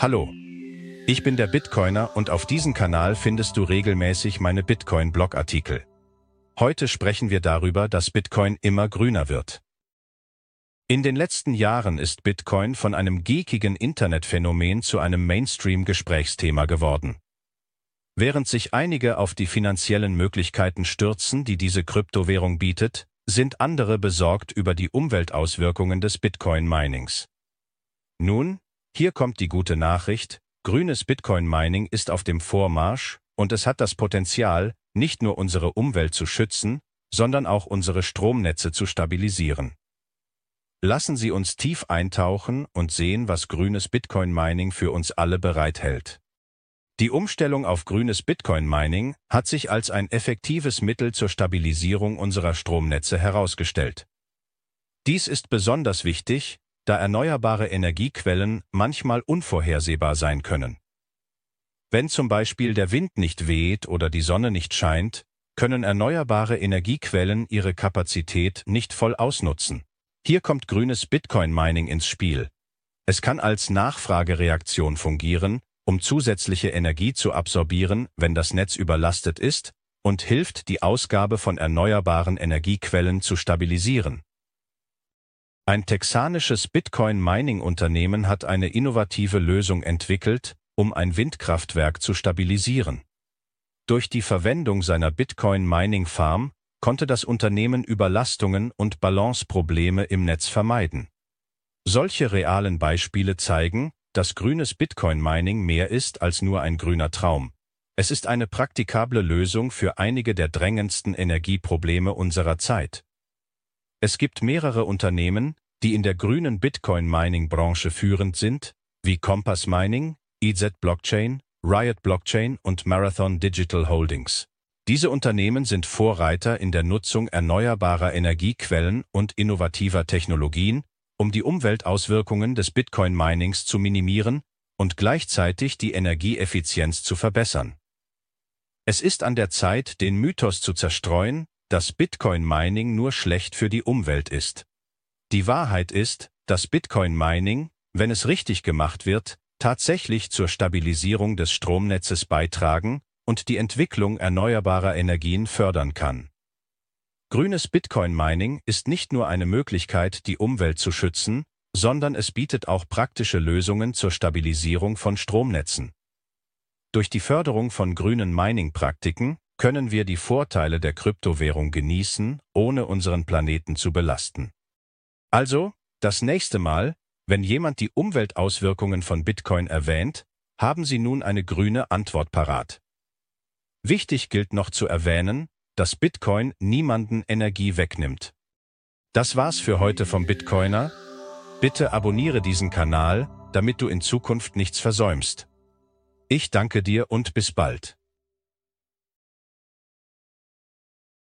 Hallo, ich bin der Bitcoiner und auf diesem Kanal findest du regelmäßig meine Bitcoin-Blogartikel. Heute sprechen wir darüber, dass Bitcoin immer grüner wird. In den letzten Jahren ist Bitcoin von einem geekigen Internetphänomen zu einem Mainstream-Gesprächsthema geworden. Während sich einige auf die finanziellen Möglichkeiten stürzen, die diese Kryptowährung bietet, sind andere besorgt über die Umweltauswirkungen des Bitcoin-Minings. Nun, hier kommt die gute Nachricht, grünes Bitcoin-Mining ist auf dem Vormarsch und es hat das Potenzial, nicht nur unsere Umwelt zu schützen, sondern auch unsere Stromnetze zu stabilisieren. Lassen Sie uns tief eintauchen und sehen, was grünes Bitcoin-Mining für uns alle bereithält. Die Umstellung auf grünes Bitcoin-Mining hat sich als ein effektives Mittel zur Stabilisierung unserer Stromnetze herausgestellt. Dies ist besonders wichtig, da erneuerbare Energiequellen manchmal unvorhersehbar sein können. Wenn zum Beispiel der Wind nicht weht oder die Sonne nicht scheint, können erneuerbare Energiequellen ihre Kapazität nicht voll ausnutzen. Hier kommt grünes Bitcoin-Mining ins Spiel. Es kann als Nachfragereaktion fungieren, um zusätzliche Energie zu absorbieren, wenn das Netz überlastet ist, und hilft, die Ausgabe von erneuerbaren Energiequellen zu stabilisieren. Ein texanisches Bitcoin-Mining-Unternehmen hat eine innovative Lösung entwickelt, um ein Windkraftwerk zu stabilisieren. Durch die Verwendung seiner Bitcoin-Mining-Farm konnte das Unternehmen Überlastungen und Balanceprobleme im Netz vermeiden. Solche realen Beispiele zeigen, dass grünes Bitcoin-Mining mehr ist als nur ein grüner Traum. Es ist eine praktikable Lösung für einige der drängendsten Energieprobleme unserer Zeit. Es gibt mehrere Unternehmen, die in der grünen Bitcoin-Mining-Branche führend sind, wie Compass Mining, EZ Blockchain, Riot Blockchain und Marathon Digital Holdings. Diese Unternehmen sind Vorreiter in der Nutzung erneuerbarer Energiequellen und innovativer Technologien, um die Umweltauswirkungen des Bitcoin-Minings zu minimieren und gleichzeitig die Energieeffizienz zu verbessern. Es ist an der Zeit, den Mythos zu zerstreuen, dass Bitcoin-Mining nur schlecht für die Umwelt ist. Die Wahrheit ist, dass Bitcoin-Mining, wenn es richtig gemacht wird, tatsächlich zur Stabilisierung des Stromnetzes beitragen und die Entwicklung erneuerbarer Energien fördern kann. Grünes Bitcoin-Mining ist nicht nur eine Möglichkeit, die Umwelt zu schützen, sondern es bietet auch praktische Lösungen zur Stabilisierung von Stromnetzen. Durch die Förderung von grünen Mining-Praktiken können wir die Vorteile der Kryptowährung genießen, ohne unseren Planeten zu belasten. Also, das nächste Mal, wenn jemand die Umweltauswirkungen von Bitcoin erwähnt, haben Sie nun eine grüne Antwort parat. Wichtig gilt noch zu erwähnen, dass Bitcoin niemanden Energie wegnimmt. Das war's für heute vom Bitcoiner. Bitte abonniere diesen Kanal, damit du in Zukunft nichts versäumst. Ich danke dir und bis bald.